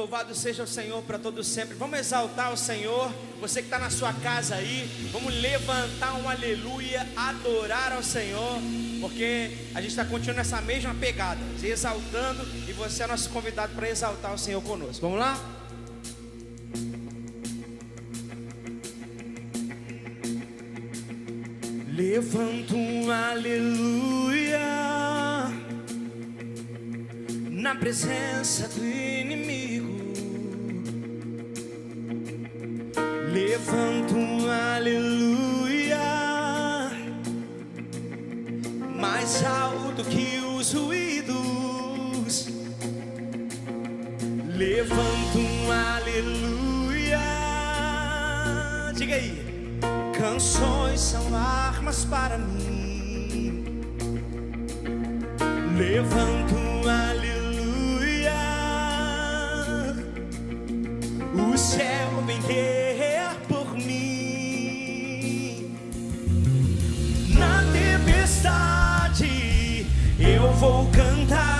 Louvado seja o Senhor para todos sempre. Vamos exaltar o Senhor. Você que está na sua casa aí, vamos levantar um aleluia, adorar ao Senhor, porque a gente está continuando essa mesma pegada, exaltando, e você é nosso convidado para exaltar o Senhor conosco. Vamos lá? Levanto um aleluia na presença do inimigo. Levanto um aleluia mais alto que os ruídos. Levanto um aleluia. Diga aí. Canções são armas para mim. Levanto um aleluia. O céu guerrear por mim. Na tempestade eu vou cantar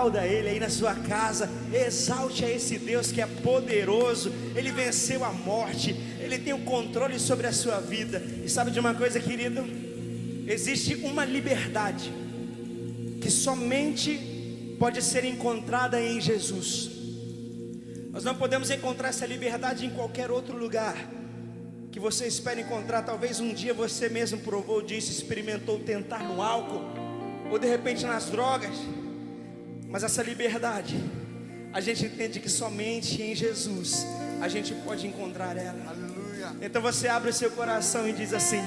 aplauda Ele aí na sua casa, exalte a esse Deus que é poderoso, Ele venceu a morte, Ele tem o controle sobre a sua vida. E sabe de uma coisa, querido? Existe uma liberdade que somente pode ser encontrada em Jesus. Nós não podemos encontrar essa liberdade em qualquer outro lugar que você espera encontrar. Talvez um dia você mesmo provou disso, experimentou tentar no álcool, ou de repente nas drogas. Mas essa liberdade, a gente entende que somente em Jesus a gente pode encontrar ela. Aleluia. Então você abre o seu coração e diz assim: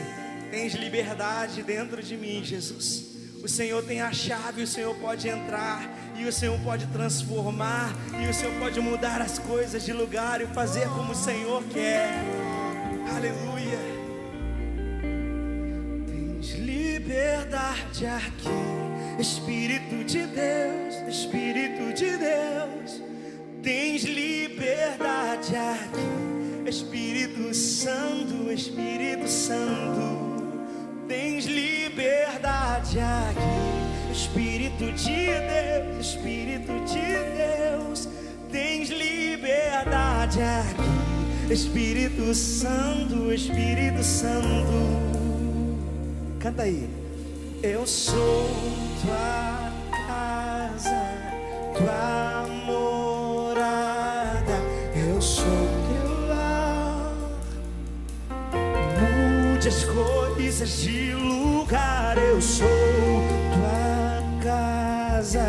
Tens liberdade dentro de mim, Jesus. O Senhor tem a chave, o Senhor pode entrar, e o Senhor pode transformar, e o Senhor pode mudar as coisas de lugar e fazer como o Senhor quer. Aleluia. Tens liberdade aqui, Espírito de Deus, Espírito de Deus. Tens liberdade aqui, Espírito Santo, Espírito Santo. Tens liberdade aqui, Espírito de Deus, Espírito de Deus. Tens liberdade aqui, Espírito Santo, Espírito Santo. Canta aí. Eu sou tua casa, tua morada. Eu sou teu lar. Mude as coisas de lugar. Eu sou tua casa,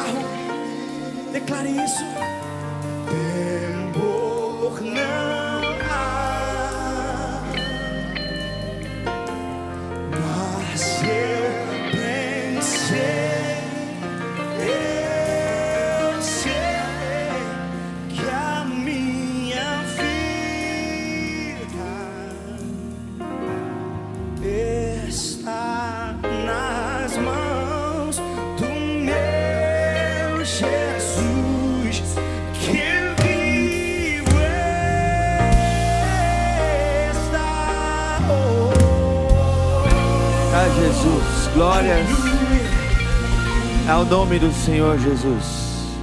seu carro, declare isso. Nome do Senhor Jesus.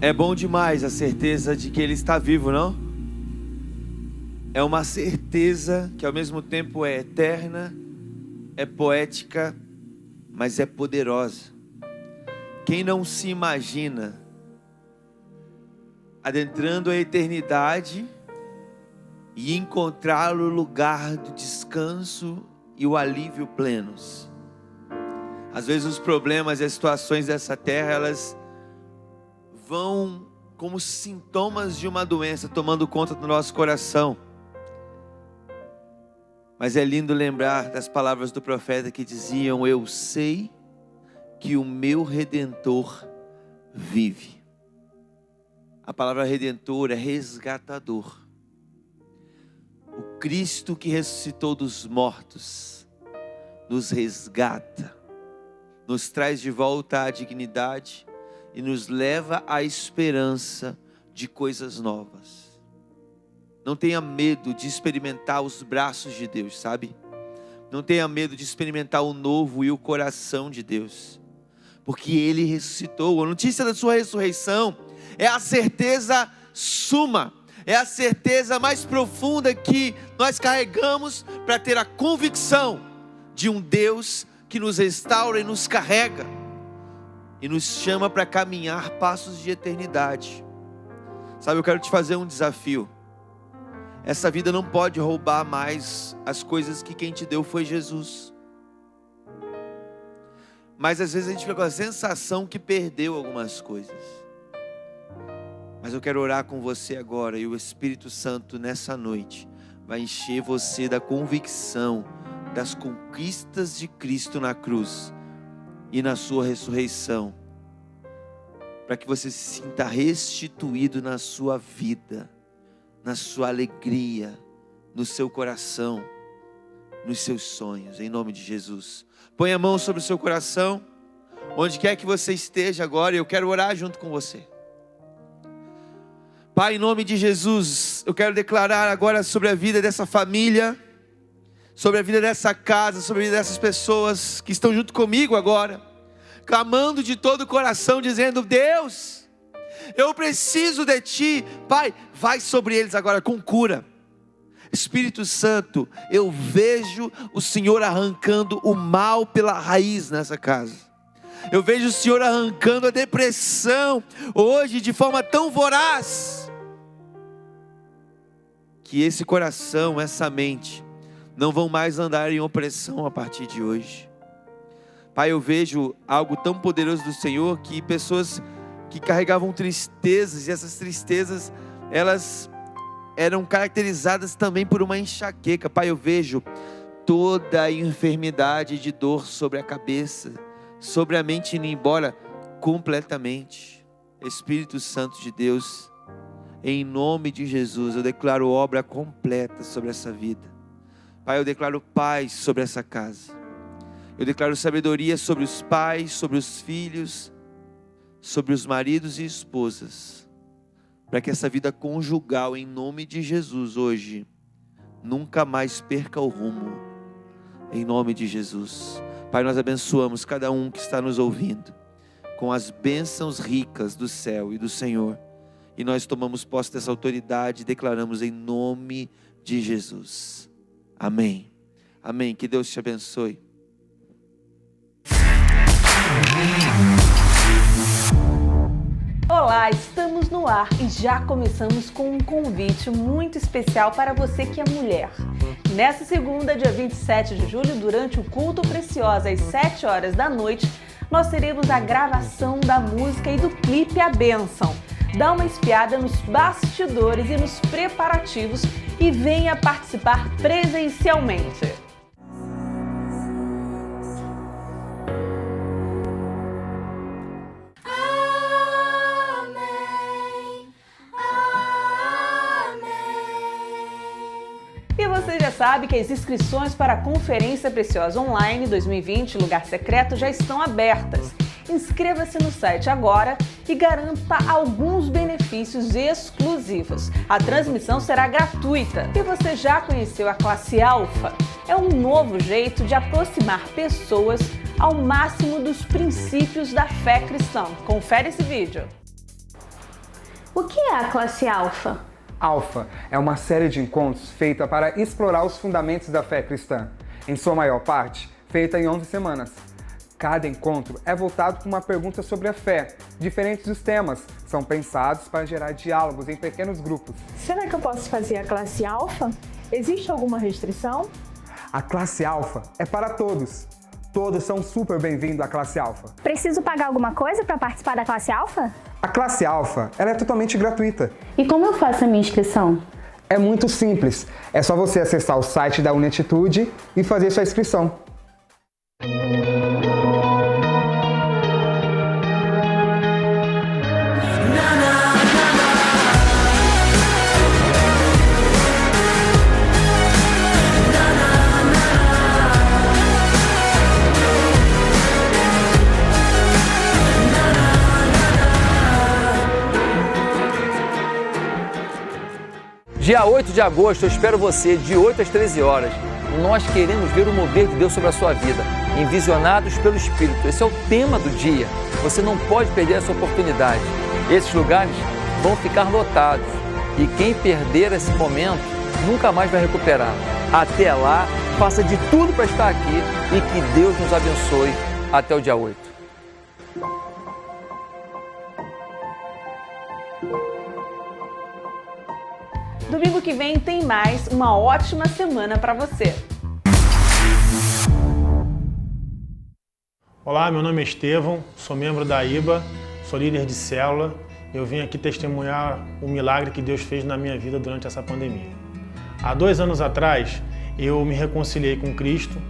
É bom demais a certeza de que Ele está vivo, não? É uma certeza que ao mesmo tempo é eterna, é poética, mas é poderosa. Quem não se imagina adentrando a eternidade e encontrá-lo lugar do descanso e o alívio plenos. Às vezes os problemas e as situações dessa terra, elas vão como sintomas de uma doença tomando conta do nosso coração. Mas é lindo lembrar das palavras do profeta que diziam: Eu sei que o meu redentor vive. A palavra redentor é resgatador. O Cristo que ressuscitou dos mortos nos resgata, nos traz de volta à dignidade e nos leva à esperança de coisas novas. Não tenha medo de experimentar os braços de Deus, sabe? Não tenha medo de experimentar o novo e o coração de Deus, porque Ele ressuscitou. A notícia da Sua ressurreição é a certeza suma, é a certeza mais profunda que nós carregamos para ter a convicção de um Deus que nos restaura e nos carrega e nos chama para caminhar passos de eternidade. Sabe, eu quero te fazer um desafio. Essa vida não pode roubar mais as coisas que quem te deu foi Jesus. Mas às vezes a gente fica com a sensação que perdeu algumas coisas. Mas eu quero orar com você agora e o Espírito Santo nessa noite vai encher você da convicção das conquistas de Cristo na cruz e na sua ressurreição, para que você se sinta restituído na sua vida, na sua alegria, no seu coração, nos seus sonhos, em nome de Jesus. Põe a mão sobre o seu coração, onde quer que você esteja agora, eu quero orar junto com você. Pai, em nome de Jesus, eu quero declarar agora sobre a vida dessa família, sobre a vida dessa casa, sobre a vida dessas pessoas que estão junto comigo agora, clamando de todo o coração, dizendo: Deus, eu preciso de Ti, Pai, vai sobre eles agora com cura. Espírito Santo, eu vejo o Senhor arrancando o mal pela raiz nessa casa. Eu vejo o Senhor arrancando a depressão hoje de forma tão voraz que esse coração, essa mente, não vão mais andar em opressão a partir de hoje. Pai, eu vejo algo tão poderoso do Senhor que pessoas que carregavam tristezas, e essas tristezas, elas eram caracterizadas também por uma enxaqueca. Pai, eu vejo toda a enfermidade de dor sobre a cabeça, sobre a mente indo embora completamente. Espírito Santo de Deus, em nome de Jesus, eu declaro obra completa sobre essa vida. Pai, eu declaro paz sobre essa casa. Eu declaro sabedoria sobre os pais, sobre os filhos, sobre os maridos e esposas. Para que essa vida conjugal, em nome de Jesus, hoje, nunca mais perca o rumo. Em nome de Jesus. Pai, nós abençoamos cada um que está nos ouvindo com as bênçãos ricas do céu e do Senhor e nós tomamos posse dessa autoridade e declaramos em nome de Jesus. Amém. Amém. Que Deus te abençoe. Olá, estamos no ar e já começamos com um convite muito especial para você que é mulher. Nessa segunda, dia 27 de julho, durante o culto precioso às 7 horas da noite, nós teremos a gravação da música e do clipe A Bênção dá uma espiada nos bastidores e nos preparativos e venha participar presencialmente. E você já sabe que as inscrições para a Conferência Preciosa Online 2020 Lugar Secreto já estão abertas. Inscreva-se no site agora e garanta alguns benefícios exclusivos. A transmissão será gratuita. E você já conheceu a classe Alfa? É um novo jeito de aproximar pessoas ao máximo dos princípios da fé cristã. Confere esse vídeo. O que é a classe Alfa? Alfa é uma série de encontros feita para explorar os fundamentos da fé cristã, em sua maior parte feita em 11 semanas. Cada encontro é voltado para uma pergunta sobre a fé. Diferentes dos temas são pensados para gerar diálogos em pequenos grupos. Será que eu posso fazer a classe alfa? Existe alguma restrição? A classe alfa é para todos. Todos são super bem-vindos à classe alfa. Preciso pagar alguma coisa para participar da classe alfa? A classe alfa ela é totalmente gratuita. E como eu faço a minha inscrição? É muito simples. É só você acessar o site da Unatitude e fazer sua inscrição. Dia 8 de agosto, eu espero você, de 8 às 13 horas. Nós queremos ver o mover de Deus sobre a sua vida, envisionados pelo Espírito. Esse é o tema do dia. Você não pode perder essa oportunidade. Esses lugares vão ficar lotados e quem perder esse momento nunca mais vai recuperar. Até lá, faça de tudo para estar aqui e que Deus nos abençoe até o dia 8. Domingo que vem tem mais. Uma ótima semana para você. Olá, meu nome é Estevão, sou membro da IBA, sou líder de célula. Eu vim aqui testemunhar o milagre que Deus fez na minha vida durante essa pandemia. Há dois anos atrás, eu me reconciliei com Cristo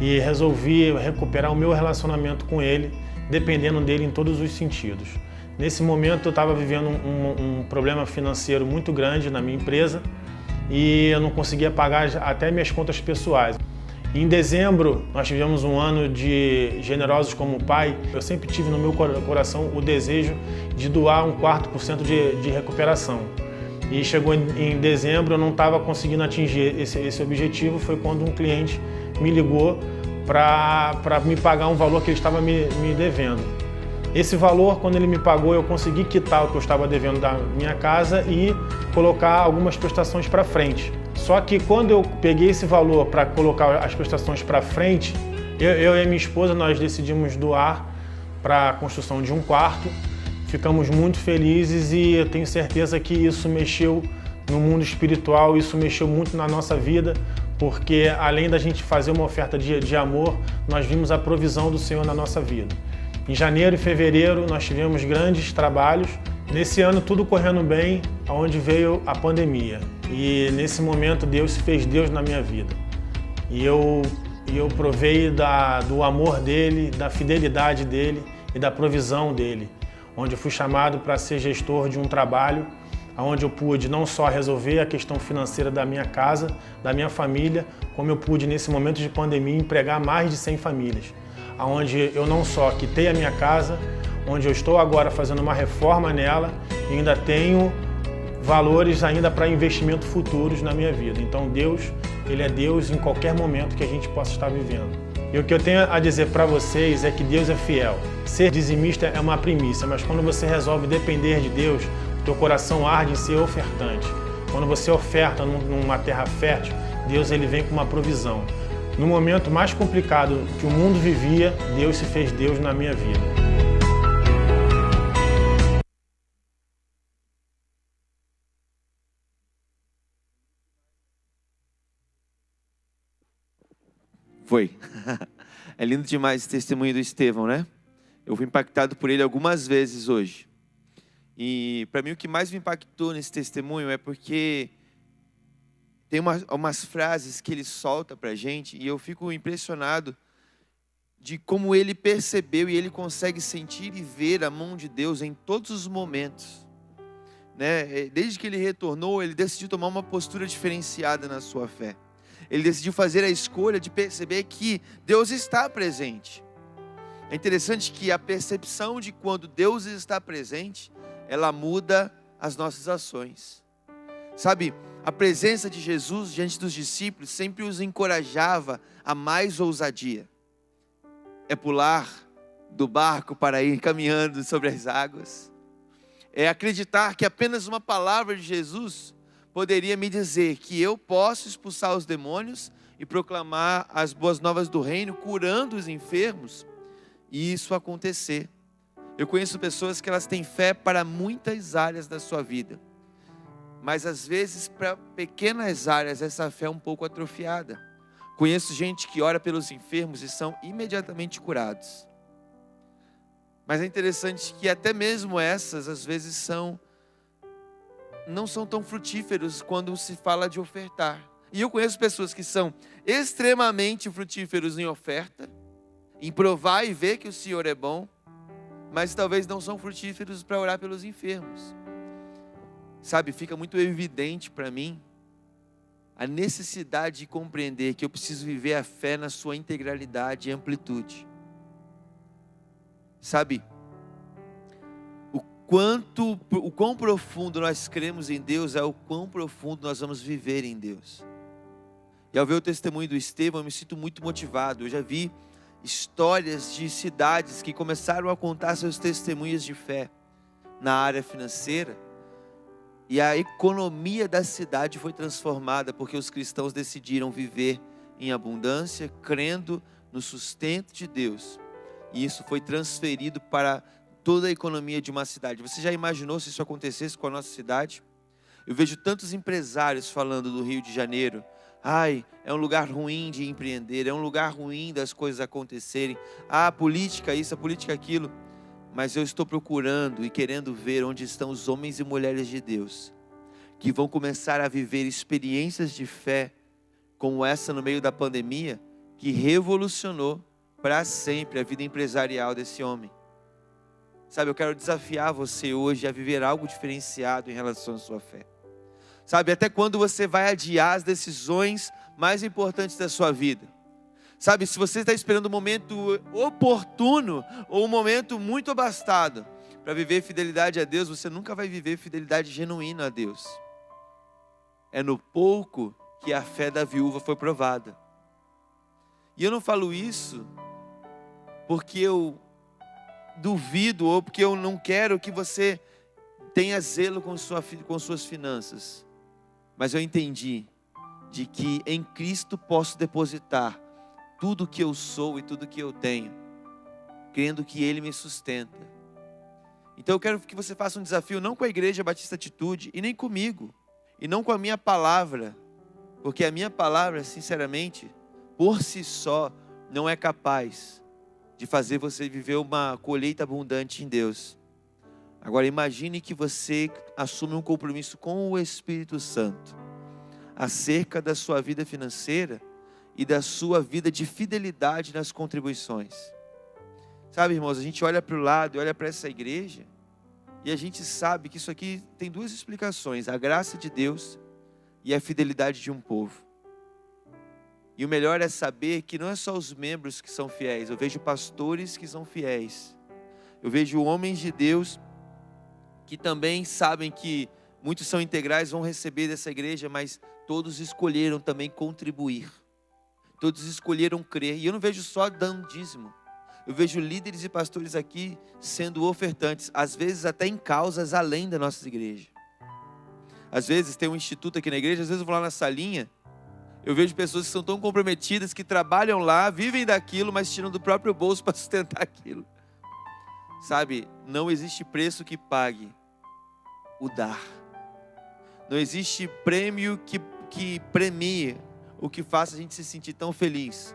e resolvi recuperar o meu relacionamento com Ele, dependendo dele em todos os sentidos. Nesse momento, eu estava vivendo um, um problema financeiro muito grande na minha empresa e eu não conseguia pagar até minhas contas pessoais. Em dezembro, nós tivemos um ano de Generosos como Pai. Eu sempre tive no meu coração o desejo de doar um quarto por cento de, de recuperação. E chegou em, em dezembro, eu não estava conseguindo atingir esse, esse objetivo. Foi quando um cliente me ligou para me pagar um valor que ele estava me, me devendo. Esse valor, quando ele me pagou, eu consegui quitar o que eu estava devendo da minha casa e colocar algumas prestações para frente. Só que quando eu peguei esse valor para colocar as prestações para frente, eu, eu, e minha esposa nós decidimos doar para a construção de um quarto. Ficamos muito felizes e eu tenho certeza que isso mexeu no mundo espiritual, isso mexeu muito na nossa vida, porque além da gente fazer uma oferta de, de amor, nós vimos a provisão do Senhor na nossa vida. Em janeiro e fevereiro nós tivemos grandes trabalhos. Nesse ano tudo correndo bem, aonde veio a pandemia. E nesse momento Deus fez Deus na minha vida. E eu, eu provei da, do amor dele, da fidelidade dele e da provisão dele. Onde eu fui chamado para ser gestor de um trabalho onde eu pude não só resolver a questão financeira da minha casa, da minha família, como eu pude nesse momento de pandemia empregar mais de 100 famílias onde eu não só quitei a minha casa, onde eu estou agora fazendo uma reforma nela e ainda tenho valores ainda para investimento futuros na minha vida. Então Deus, ele é Deus em qualquer momento que a gente possa estar vivendo. E o que eu tenho a dizer para vocês é que Deus é fiel. Ser dizimista é uma primícia, mas quando você resolve depender de Deus, teu coração arde em ser ofertante. Quando você oferta numa terra fértil, Deus ele vem com uma provisão. No momento mais complicado que o mundo vivia, Deus se fez Deus na minha vida. Foi. É lindo demais esse testemunho do Estevão, né? Eu fui impactado por ele algumas vezes hoje. E para mim o que mais me impactou nesse testemunho é porque tem umas, umas frases que ele solta para a gente e eu fico impressionado de como ele percebeu e ele consegue sentir e ver a mão de Deus em todos os momentos. Né? É, desde que ele retornou, ele decidiu tomar uma postura diferenciada na sua fé. Ele decidiu fazer a escolha de perceber que Deus está presente. É interessante que a percepção de quando Deus está presente, ela muda as nossas ações. Sabe, a presença de Jesus diante dos discípulos sempre os encorajava a mais ousadia. É pular do barco para ir caminhando sobre as águas. É acreditar que apenas uma palavra de Jesus poderia me dizer que eu posso expulsar os demônios e proclamar as boas novas do reino, curando os enfermos, e isso acontecer. Eu conheço pessoas que elas têm fé para muitas áreas da sua vida mas às vezes para pequenas áreas essa fé é um pouco atrofiada. Conheço gente que ora pelos enfermos e são imediatamente curados. Mas é interessante que até mesmo essas às vezes são não são tão frutíferos quando se fala de ofertar. E eu conheço pessoas que são extremamente frutíferos em oferta, em provar e ver que o Senhor é bom, mas talvez não são frutíferos para orar pelos enfermos. Sabe, fica muito evidente para mim a necessidade de compreender que eu preciso viver a fé na sua integralidade e amplitude. Sabe, o quanto o quão profundo nós cremos em Deus é o quão profundo nós vamos viver em Deus. E ao ver o testemunho do Estevão, eu me sinto muito motivado. Eu já vi histórias de cidades que começaram a contar seus testemunhos de fé na área financeira. E a economia da cidade foi transformada porque os cristãos decidiram viver em abundância, crendo no sustento de Deus. E isso foi transferido para toda a economia de uma cidade. Você já imaginou se isso acontecesse com a nossa cidade? Eu vejo tantos empresários falando do Rio de Janeiro. Ai, é um lugar ruim de empreender, é um lugar ruim das coisas acontecerem. Ah, política isso, a política aquilo. Mas eu estou procurando e querendo ver onde estão os homens e mulheres de Deus que vão começar a viver experiências de fé como essa no meio da pandemia, que revolucionou para sempre a vida empresarial desse homem. Sabe, eu quero desafiar você hoje a viver algo diferenciado em relação à sua fé. Sabe, até quando você vai adiar as decisões mais importantes da sua vida. Sabe, se você está esperando um momento oportuno ou um momento muito abastado para viver fidelidade a Deus, você nunca vai viver fidelidade genuína a Deus. É no pouco que a fé da viúva foi provada. E eu não falo isso porque eu duvido ou porque eu não quero que você tenha zelo com, sua, com suas finanças. Mas eu entendi de que em Cristo posso depositar tudo que eu sou e tudo que eu tenho, crendo que Ele me sustenta. Então eu quero que você faça um desafio não com a Igreja Batista Atitude e nem comigo, e não com a minha palavra, porque a minha palavra, sinceramente, por si só, não é capaz de fazer você viver uma colheita abundante em Deus. Agora imagine que você assume um compromisso com o Espírito Santo acerca da sua vida financeira e da sua vida de fidelidade nas contribuições. Sabe, irmãos, a gente olha para o lado e olha para essa igreja e a gente sabe que isso aqui tem duas explicações: a graça de Deus e a fidelidade de um povo. E o melhor é saber que não é só os membros que são fiéis, eu vejo pastores que são fiéis, eu vejo homens de Deus que também sabem que muitos são integrais, vão receber dessa igreja, mas todos escolheram também contribuir, todos escolheram crer, e eu não vejo só dando dízimo, eu vejo líderes e pastores aqui sendo ofertantes, às vezes até em causas além da nossa igreja. Às vezes tem um instituto aqui na igreja, às vezes eu vou lá na salinha, eu vejo pessoas que são tão comprometidas que trabalham lá, vivem daquilo, mas tiram do próprio bolso para sustentar aquilo. Sabe, não existe preço que pague o dar. Não existe prêmio que, que premie o que faça a gente se sentir tão feliz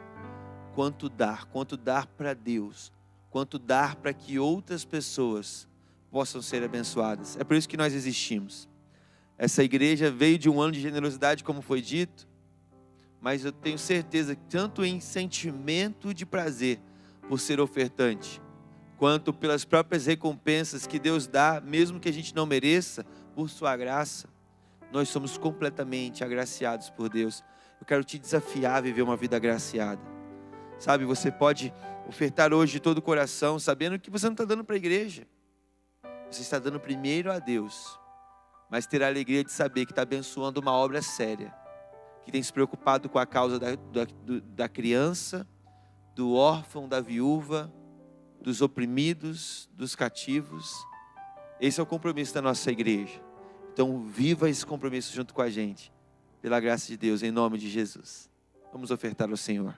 quanto dar, quanto dar para Deus, quanto dar para que outras pessoas possam ser abençoadas. É por isso que nós existimos. Essa igreja veio de um ano de generosidade, como foi dito, mas eu tenho certeza que tanto em sentimento de prazer por ser ofertante, quanto pelas próprias recompensas que Deus dá, mesmo que a gente não mereça, por sua graça, nós somos completamente agraciados por Deus. Eu quero te desafiar a viver uma vida agraciada. Sabe, você pode ofertar hoje de todo o coração, sabendo que você não está dando para a igreja. Você está dando primeiro a Deus, mas ter a alegria de saber que está abençoando uma obra séria que tem se preocupado com a causa da, da, da criança, do órfão, da viúva, dos oprimidos, dos cativos. Esse é o compromisso da nossa igreja. Então, viva esse compromisso junto com a gente, pela graça de Deus, em nome de Jesus. Vamos ofertar ao Senhor.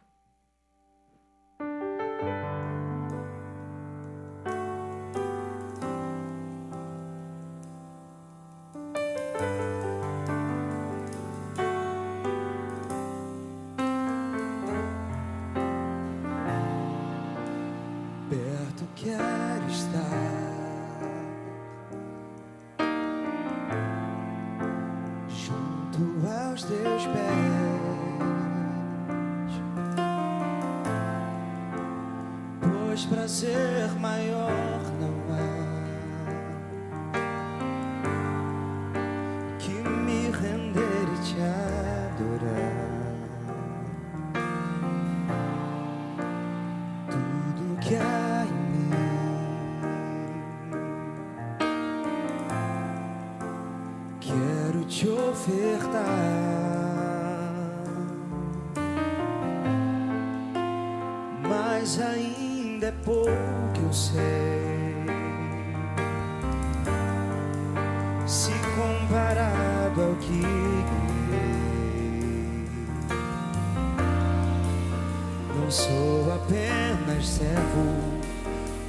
Sou apenas servo,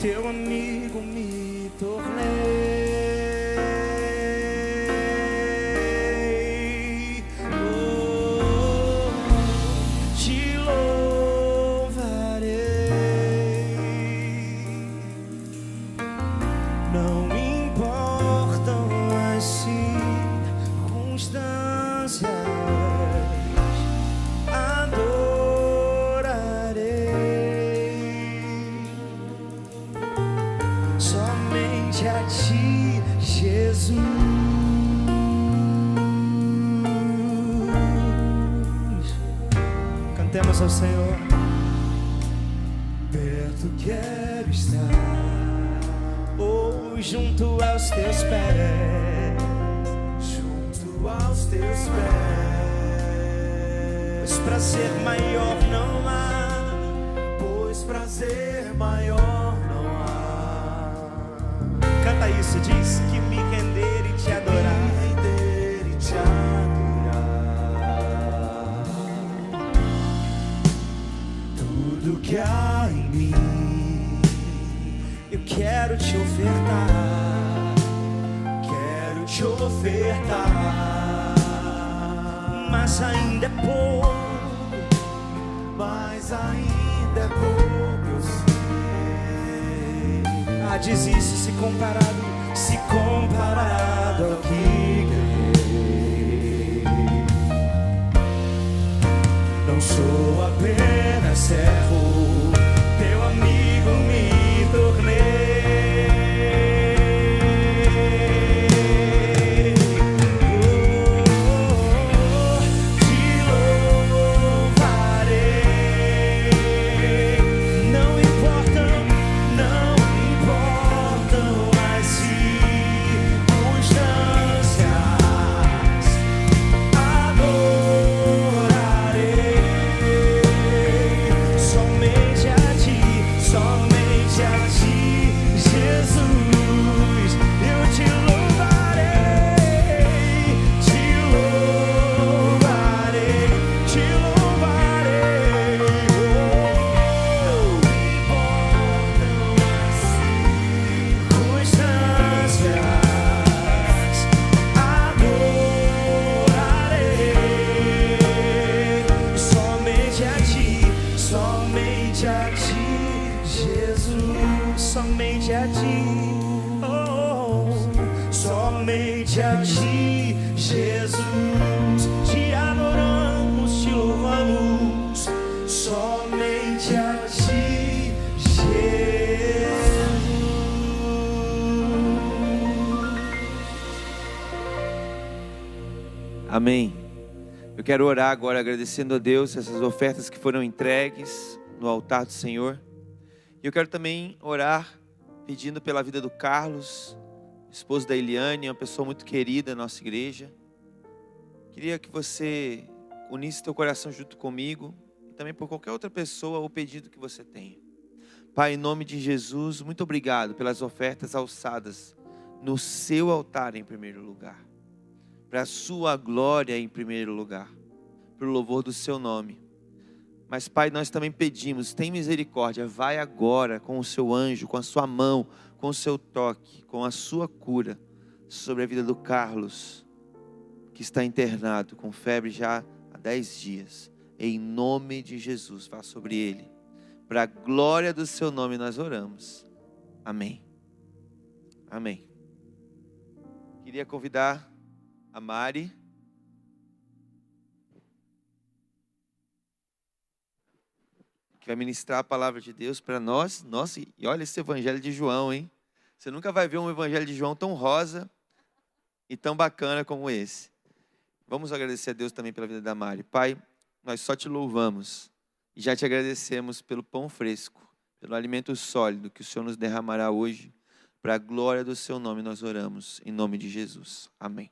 teu amigo me tornei. Cantemos ao Senhor. Perto quero estar ou junto aos teus pés, junto aos teus pés. Pois prazer maior não há, pois prazer maior não há. Canta isso, diz que me que há em mim eu quero te ofertar, quero te ofertar, mas ainda é pouco, mas ainda é pouco eu sei. Ah, diz isso se comparado, se comparado ao que ganhei. Não sou apenas servo, Amém. Eu quero orar agora agradecendo a Deus essas ofertas que foram entregues no altar do Senhor. E eu quero também orar pedindo pela vida do Carlos, esposo da Eliane, uma pessoa muito querida na nossa igreja. Queria que você unisse teu coração junto comigo e também por qualquer outra pessoa o pedido que você tenha. Pai, em nome de Jesus, muito obrigado pelas ofertas alçadas no seu altar em primeiro lugar para a sua glória em primeiro lugar, para o louvor do seu nome. Mas, Pai, nós também pedimos, tem misericórdia, vai agora com o seu anjo, com a sua mão, com o seu toque, com a sua cura sobre a vida do Carlos, que está internado com febre já há dez dias. Em nome de Jesus, vá sobre ele. Para a glória do seu nome nós oramos. Amém. Amém. Queria convidar a Mari. Que vai ministrar a palavra de Deus para nós. Nossa, e olha esse evangelho de João, hein? Você nunca vai ver um evangelho de João tão rosa e tão bacana como esse. Vamos agradecer a Deus também pela vida da Mari. Pai, nós só te louvamos e já te agradecemos pelo pão fresco, pelo alimento sólido que o Senhor nos derramará hoje. Para a glória do seu nome nós oramos, em nome de Jesus. Amém.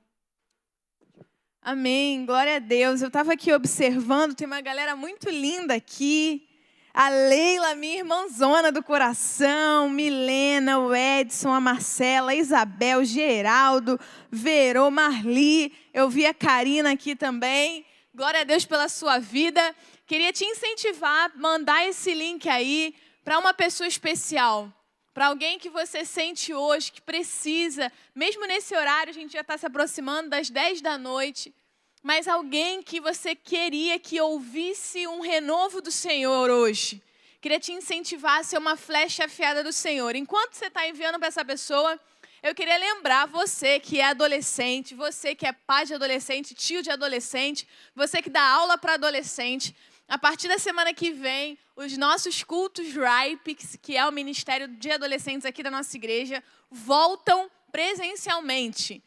Amém. Glória a Deus. Eu estava aqui observando, tem uma galera muito linda aqui. A Leila, minha irmãzona do coração, Milena, o Edson, a Marcela, a Isabel, Geraldo, Verô, Marli. Eu vi a Karina aqui também. Glória a Deus pela sua vida. Queria te incentivar, mandar esse link aí para uma pessoa especial. Para alguém que você sente hoje que precisa, mesmo nesse horário, a gente já está se aproximando das 10 da noite, mas alguém que você queria que ouvisse um renovo do Senhor hoje. Queria te incentivar a ser uma flecha afiada do Senhor. Enquanto você está enviando para essa pessoa, eu queria lembrar você que é adolescente, você que é pai de adolescente, tio de adolescente, você que dá aula para adolescente, a partir da semana que vem, os nossos cultos RIPE, que é o Ministério de Adolescentes aqui da nossa igreja, voltam presencialmente.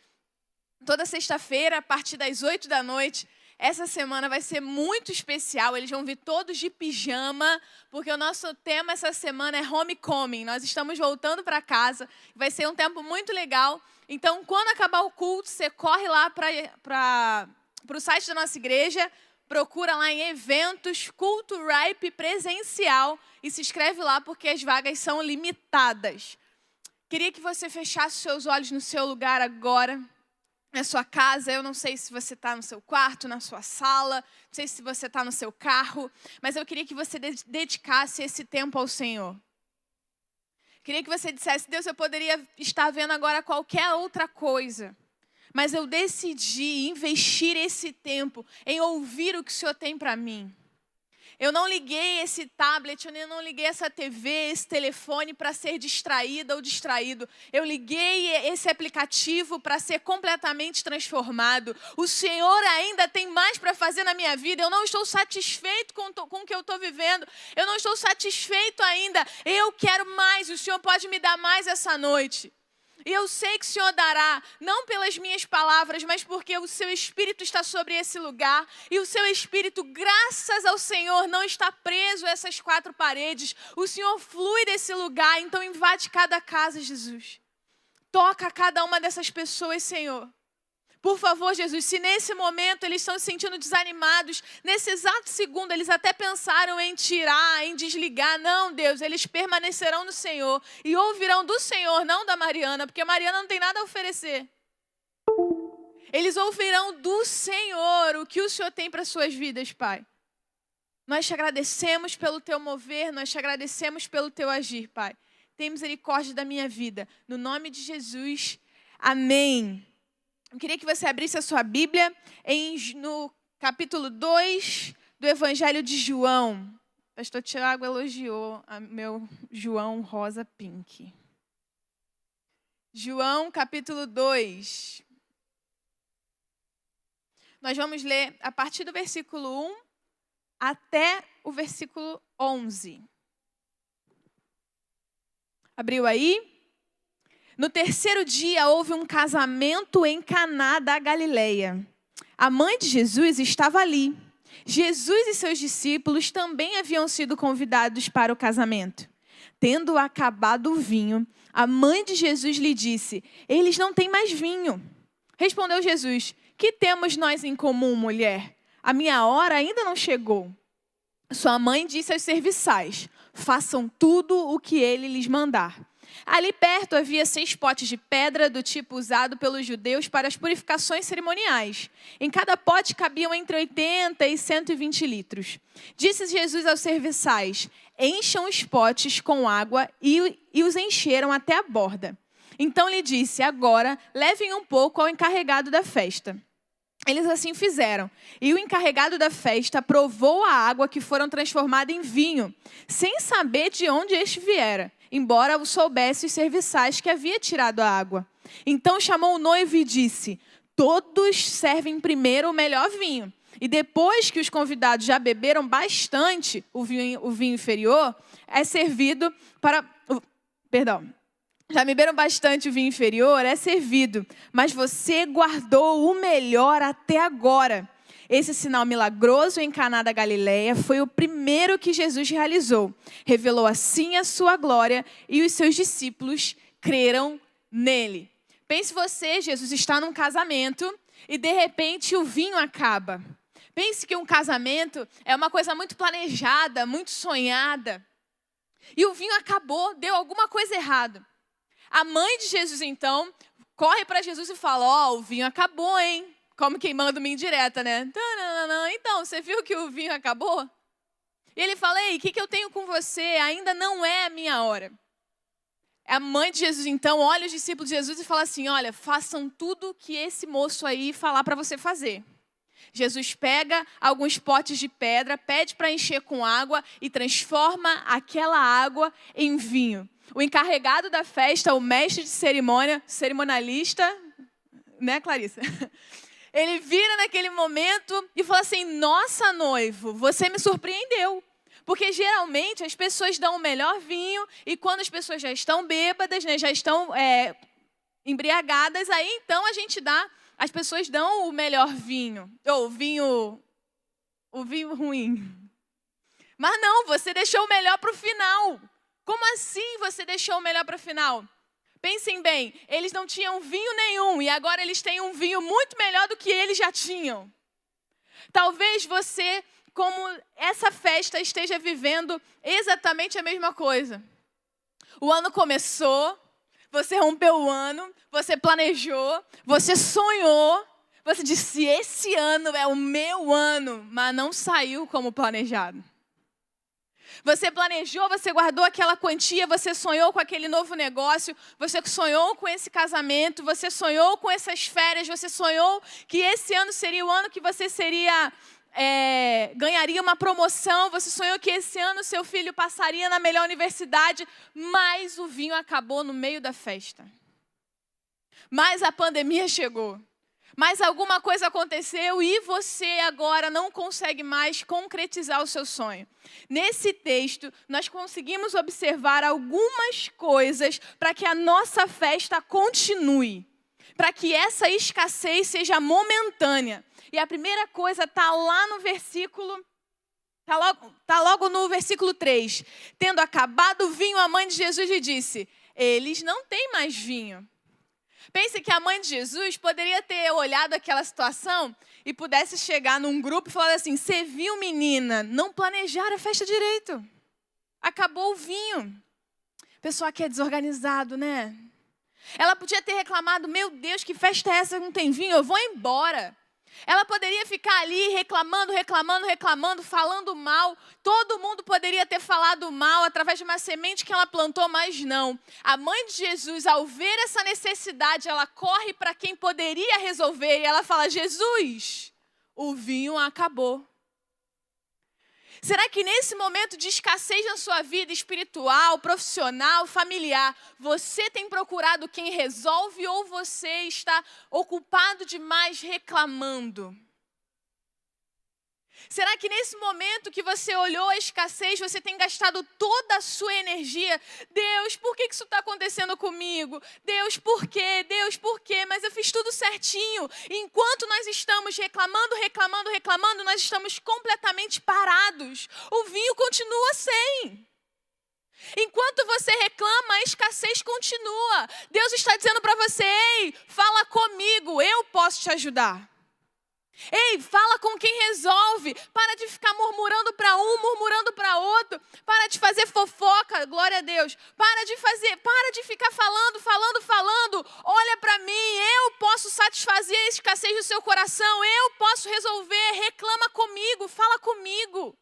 Toda sexta-feira, a partir das 8 da noite. Essa semana vai ser muito especial. Eles vão vir todos de pijama, porque o nosso tema essa semana é homecoming. Nós estamos voltando para casa. Vai ser um tempo muito legal. Então, quando acabar o culto, você corre lá para o site da nossa igreja, procura lá em eventos, culto Ripe presencial e se inscreve lá porque as vagas são limitadas. Queria que você fechasse seus olhos no seu lugar agora, na sua casa. Eu não sei se você está no seu quarto, na sua sala, não sei se você está no seu carro, mas eu queria que você dedicasse esse tempo ao Senhor. Queria que você dissesse: Deus, eu poderia estar vendo agora qualquer outra coisa mas eu decidi investir esse tempo em ouvir o que o Senhor tem para mim. Eu não liguei esse tablet, eu não liguei essa TV, esse telefone para ser distraída ou distraído. Eu liguei esse aplicativo para ser completamente transformado. O Senhor ainda tem mais para fazer na minha vida. Eu não estou satisfeito com, com o que eu estou vivendo. Eu não estou satisfeito ainda. Eu quero mais. O Senhor pode me dar mais essa noite. E eu sei que o Senhor dará, não pelas minhas palavras, mas porque o seu espírito está sobre esse lugar. E o seu espírito, graças ao Senhor, não está preso a essas quatro paredes. O Senhor flui desse lugar, então invade cada casa, Jesus. Toca cada uma dessas pessoas, Senhor. Por favor, Jesus, se nesse momento eles estão se sentindo desanimados, nesse exato segundo eles até pensaram em tirar, em desligar, não, Deus, eles permanecerão no Senhor e ouvirão do Senhor, não da Mariana, porque a Mariana não tem nada a oferecer. Eles ouvirão do Senhor o que o Senhor tem para suas vidas, Pai. Nós te agradecemos pelo teu mover, nós te agradecemos pelo teu agir, Pai. Tem misericórdia da minha vida. No nome de Jesus, amém. Eu queria que você abrisse a sua Bíblia em, no capítulo 2 do Evangelho de João. O pastor Tiago elogiou meu João Rosa Pink. João, capítulo 2. Nós vamos ler a partir do versículo 1 até o versículo 11. Abriu aí? No terceiro dia houve um casamento em Caná da Galileia. A mãe de Jesus estava ali. Jesus e seus discípulos também haviam sido convidados para o casamento. Tendo acabado o vinho, a mãe de Jesus lhe disse: Eles não têm mais vinho. Respondeu Jesus: Que temos nós em comum, mulher? A minha hora ainda não chegou. Sua mãe disse aos serviçais: Façam tudo o que ele lhes mandar. Ali perto havia seis potes de pedra do tipo usado pelos judeus para as purificações cerimoniais. Em cada pote cabiam entre 80 e 120 litros. Disse Jesus aos serviçais: Encham os potes com água e, e os encheram até a borda. Então lhe disse: Agora levem um pouco ao encarregado da festa. Eles assim fizeram. E o encarregado da festa provou a água que foram transformada em vinho, sem saber de onde este viera embora soubesse os serviçais que havia tirado a água. Então chamou o noivo e disse: Todos servem primeiro o melhor vinho. E depois que os convidados já beberam bastante o vinho, o vinho inferior, é servido para. Perdão. Já beberam bastante o vinho inferior, é servido. Mas você guardou o melhor até agora. Esse sinal milagroso em Caná da Galileia foi o primeiro que Jesus realizou. Revelou assim a sua glória e os seus discípulos creram nele. Pense você, Jesus está num casamento e de repente o vinho acaba. Pense que um casamento é uma coisa muito planejada, muito sonhada. E o vinho acabou, deu alguma coisa errada. A mãe de Jesus, então, corre para Jesus e fala: Ó, oh, o vinho acabou, hein? Como quem manda uma indireta, né? Então, você viu que o vinho acabou? E ele fala: Ei, o que, que eu tenho com você? Ainda não é a minha hora. A mãe de Jesus, então, olha os discípulos de Jesus e fala assim: Olha, façam tudo que esse moço aí falar para você fazer. Jesus pega alguns potes de pedra, pede para encher com água e transforma aquela água em vinho. O encarregado da festa, o mestre de cerimônia, cerimonialista, né, Clarissa? Ele vira naquele momento e fala assim: Nossa, noivo, você me surpreendeu. Porque geralmente as pessoas dão o melhor vinho e quando as pessoas já estão bêbadas, né, já estão é, embriagadas, aí então a gente dá as pessoas dão o melhor vinho, ou o vinho, o vinho ruim. Mas não, você deixou o melhor para o final. Como assim você deixou o melhor para o final? Pensem bem, eles não tinham vinho nenhum e agora eles têm um vinho muito melhor do que eles já tinham. Talvez você, como essa festa, esteja vivendo exatamente a mesma coisa. O ano começou, você rompeu o ano, você planejou, você sonhou, você disse: esse ano é o meu ano, mas não saiu como planejado. Você planejou, você guardou aquela quantia, você sonhou com aquele novo negócio, você sonhou com esse casamento, você sonhou com essas férias, você sonhou que esse ano seria o ano que você seria é, ganharia uma promoção, você sonhou que esse ano seu filho passaria na melhor universidade, mas o vinho acabou no meio da festa. Mas a pandemia chegou. Mas alguma coisa aconteceu e você agora não consegue mais concretizar o seu sonho. Nesse texto, nós conseguimos observar algumas coisas para que a nossa festa continue, para que essa escassez seja momentânea e a primeira coisa está lá no versículo. Está logo, tá logo no versículo 3. Tendo acabado o vinho, a mãe de Jesus lhe disse: Eles não têm mais vinho. Pense que a mãe de Jesus poderia ter olhado aquela situação e pudesse chegar num grupo e falar assim: Você viu, menina, não planejaram a festa direito. Acabou o vinho. Pessoal que é desorganizado, né? Ela podia ter reclamado: Meu Deus, que festa é essa? Não tem vinho, eu vou embora. Ela poderia ficar ali reclamando, reclamando, reclamando, falando mal. Todo mundo poderia ter falado mal através de uma semente que ela plantou, mas não. A mãe de Jesus, ao ver essa necessidade, ela corre para quem poderia resolver e ela fala: Jesus, o vinho acabou. Será que nesse momento de escassez na sua vida espiritual, profissional, familiar, você tem procurado quem resolve ou você está ocupado demais reclamando? Será que nesse momento que você olhou a escassez, você tem gastado toda a sua energia? Deus, por que isso está acontecendo comigo? Deus, por quê? Deus, por quê? Mas eu fiz tudo certinho. Enquanto nós estamos reclamando, reclamando, reclamando, nós estamos completamente parados. O vinho continua sem. Enquanto você reclama, a escassez continua. Deus está dizendo para você: ei, fala comigo, eu posso te ajudar. Ei, fala com quem resolve. Para de ficar murmurando para um, murmurando para outro. Para de fazer fofoca, glória a Deus. Para de fazer, para de ficar falando, falando, falando. Olha para mim, eu posso satisfazer a escassez do seu coração. Eu posso resolver. Reclama comigo, fala comigo.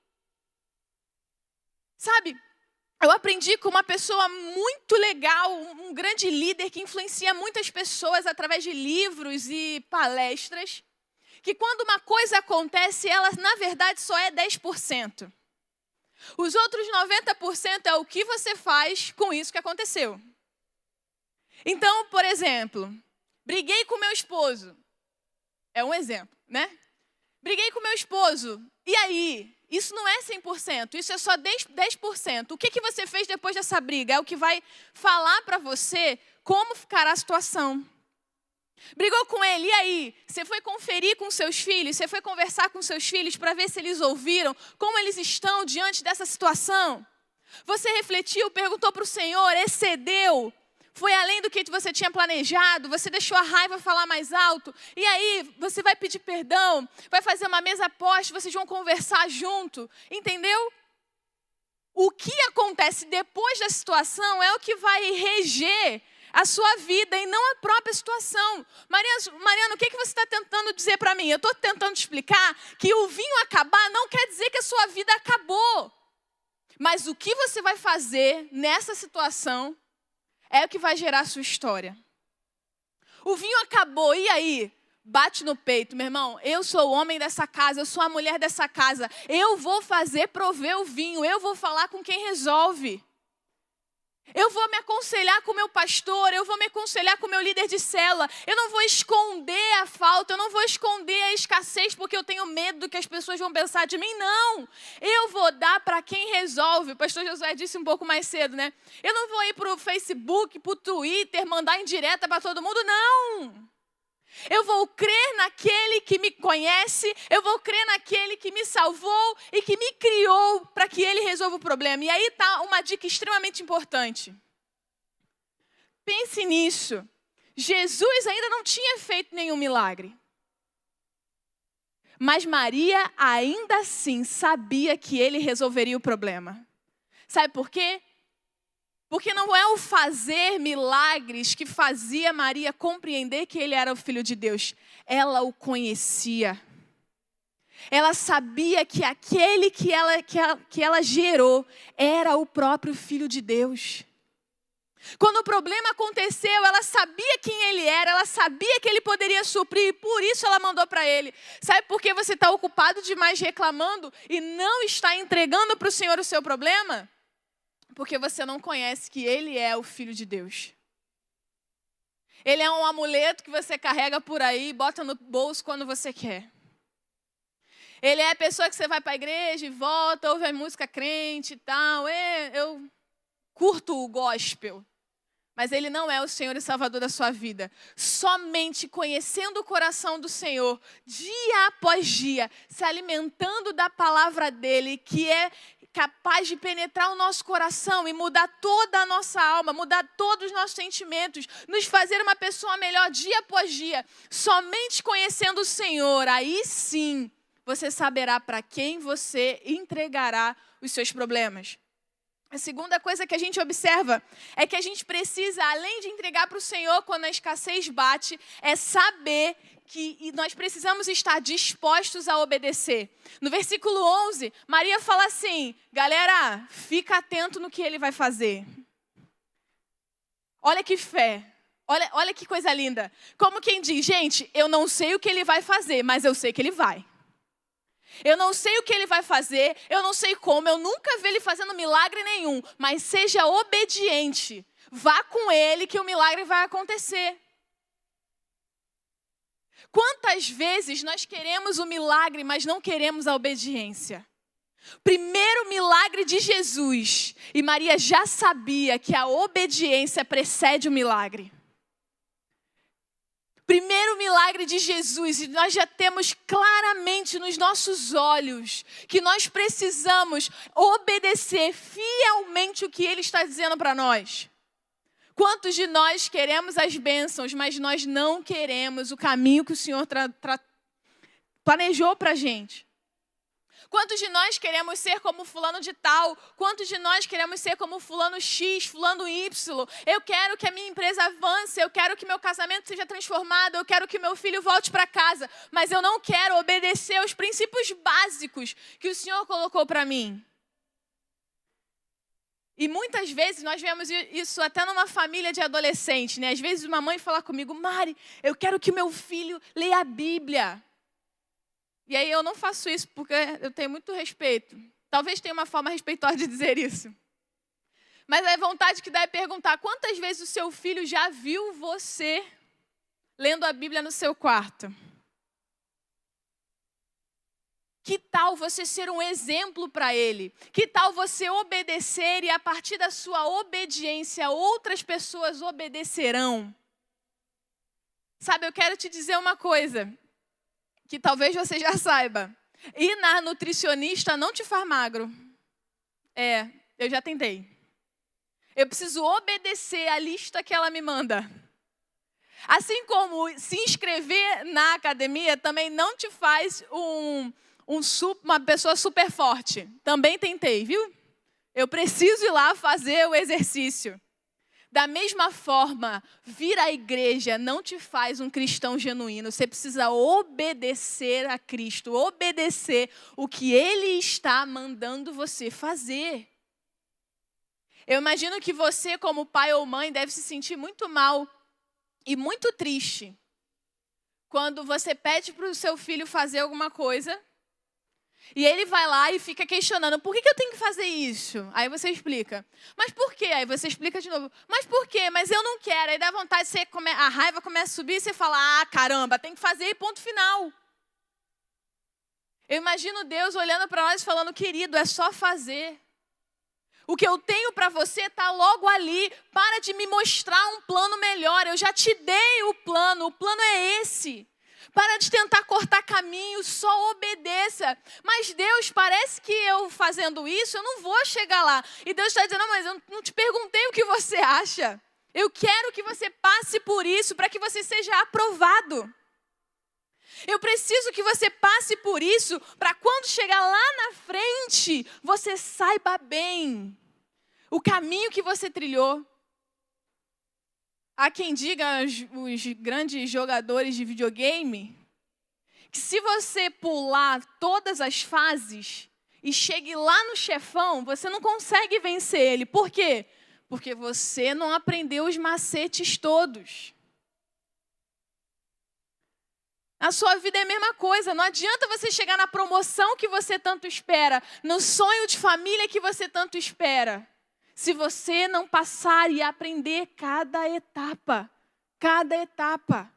Sabe? Eu aprendi com uma pessoa muito legal, um grande líder que influencia muitas pessoas através de livros e palestras que quando uma coisa acontece, ela na verdade só é 10%. Os outros 90% é o que você faz com isso que aconteceu. Então, por exemplo, briguei com meu esposo. É um exemplo, né? Briguei com meu esposo. E aí? Isso não é 100%, isso é só 10%. O que, que você fez depois dessa briga? É o que vai falar para você como ficará a situação. Brigou com ele, e aí? Você foi conferir com seus filhos? Você foi conversar com seus filhos para ver se eles ouviram? Como eles estão diante dessa situação? Você refletiu, perguntou para o Senhor, excedeu? foi além do que você tinha planejado, você deixou a raiva falar mais alto, e aí você vai pedir perdão, vai fazer uma mesa poste, vocês vão conversar junto, entendeu? O que acontece depois da situação é o que vai reger a sua vida e não a própria situação. Mariana, o que, que você está tentando dizer para mim? Eu estou tentando explicar que o vinho acabar não quer dizer que a sua vida acabou. Mas o que você vai fazer nessa situação é o que vai gerar a sua história. O vinho acabou, e aí? Bate no peito, meu irmão. Eu sou o homem dessa casa, eu sou a mulher dessa casa. Eu vou fazer prover o vinho, eu vou falar com quem resolve. Eu vou me aconselhar com o meu pastor, eu vou me aconselhar com o meu líder de cela. Eu não vou esconder a falta, eu não vou esconder a escassez porque eu tenho medo do que as pessoas vão pensar de mim. Não! Eu vou dar para quem resolve. O pastor Josué disse um pouco mais cedo, né? Eu não vou ir para o Facebook, para o Twitter, mandar em direta para todo mundo, não! Eu vou crer naquele que me conhece, eu vou crer naquele que me salvou e que me criou para que ele resolva o problema. E aí está uma dica extremamente importante. Pense nisso. Jesus ainda não tinha feito nenhum milagre. Mas Maria ainda assim sabia que ele resolveria o problema. Sabe por quê? Porque não é o fazer milagres que fazia Maria compreender que ele era o filho de Deus. Ela o conhecia. Ela sabia que aquele que ela, que ela, que ela gerou era o próprio filho de Deus. Quando o problema aconteceu, ela sabia quem ele era, ela sabia que ele poderia suprir, e por isso ela mandou para ele. Sabe por que você está ocupado demais reclamando e não está entregando para o Senhor o seu problema? Porque você não conhece que Ele é o Filho de Deus. Ele é um amuleto que você carrega por aí e bota no bolso quando você quer. Ele é a pessoa que você vai para a igreja e volta, ouve a música crente e tal. É, eu curto o gospel. Mas ele não é o Senhor e Salvador da sua vida. Somente conhecendo o coração do Senhor, dia após dia, se alimentando da palavra dele, que é capaz de penetrar o nosso coração e mudar toda a nossa alma, mudar todos os nossos sentimentos, nos fazer uma pessoa melhor dia após dia. Somente conhecendo o Senhor, aí sim você saberá para quem você entregará os seus problemas. A segunda coisa que a gente observa é que a gente precisa, além de entregar para o Senhor quando a escassez bate, é saber que nós precisamos estar dispostos a obedecer. No versículo 11, Maria fala assim: galera, fica atento no que ele vai fazer. Olha que fé. Olha, olha que coisa linda. Como quem diz, gente, eu não sei o que ele vai fazer, mas eu sei que ele vai. Eu não sei o que ele vai fazer, eu não sei como, eu nunca vi ele fazendo milagre nenhum, mas seja obediente. Vá com ele que o milagre vai acontecer. Quantas vezes nós queremos o milagre, mas não queremos a obediência? Primeiro milagre de Jesus, e Maria já sabia que a obediência precede o milagre. Primeiro milagre de Jesus, e nós já temos claramente nos nossos olhos que nós precisamos obedecer fielmente o que Ele está dizendo para nós. Quantos de nós queremos as bênçãos, mas nós não queremos o caminho que o Senhor planejou para a gente? Quantos de nós queremos ser como fulano de tal? Quantos de nós queremos ser como fulano X, fulano Y? Eu quero que a minha empresa avance, eu quero que meu casamento seja transformado, eu quero que meu filho volte para casa, mas eu não quero obedecer aos princípios básicos que o Senhor colocou para mim. E muitas vezes nós vemos isso até numa família de adolescentes, né? Às vezes uma mãe fala comigo, Mari, eu quero que meu filho leia a Bíblia. E aí eu não faço isso porque eu tenho muito respeito. Talvez tenha uma forma respeitosa de dizer isso. Mas a vontade que dá é perguntar: quantas vezes o seu filho já viu você lendo a Bíblia no seu quarto? Que tal você ser um exemplo para ele? Que tal você obedecer e a partir da sua obediência outras pessoas obedecerão? Sabe, eu quero te dizer uma coisa que talvez você já saiba. Ir na nutricionista não te faz magro. É, eu já tentei. Eu preciso obedecer a lista que ela me manda. Assim como se inscrever na academia também não te faz um, um, uma pessoa super forte. Também tentei, viu? Eu preciso ir lá fazer o exercício. Da mesma forma, vir à igreja não te faz um cristão genuíno. Você precisa obedecer a Cristo, obedecer o que Ele está mandando você fazer. Eu imagino que você, como pai ou mãe, deve se sentir muito mal e muito triste quando você pede para o seu filho fazer alguma coisa e ele vai lá e fica questionando: por que, que eu tenho que fazer isso? Aí você explica. Mas por quê? Aí você explica de novo. Mas por quê? Mas eu não quero. Aí dá vontade, você come... a raiva começa a subir e você fala: ah, caramba, tem que fazer e ponto final. Eu imagino Deus olhando para nós e falando: querido, é só fazer. O que eu tenho para você está logo ali. Para de me mostrar um plano melhor. Eu já te dei o plano. O plano é esse. Para de tentar cortar caminho, só obedeça. Mas Deus, parece que eu fazendo isso, eu não vou chegar lá. E Deus está dizendo, mas eu não te perguntei o que você acha. Eu quero que você passe por isso para que você seja aprovado. Eu preciso que você passe por isso para quando chegar lá na frente, você saiba bem o caminho que você trilhou. Há quem diga, os, grandes jogadores de videogame, que se você pular todas as fases e chegue lá no chefão, você não consegue vencer ele. Por quê? Porque você não aprendeu os macetes todos. A sua vida é a mesma coisa. Não adianta você chegar na promoção que você tanto espera, no sonho de família que você tanto espera se você não passar e aprender cada etapa, cada etapa.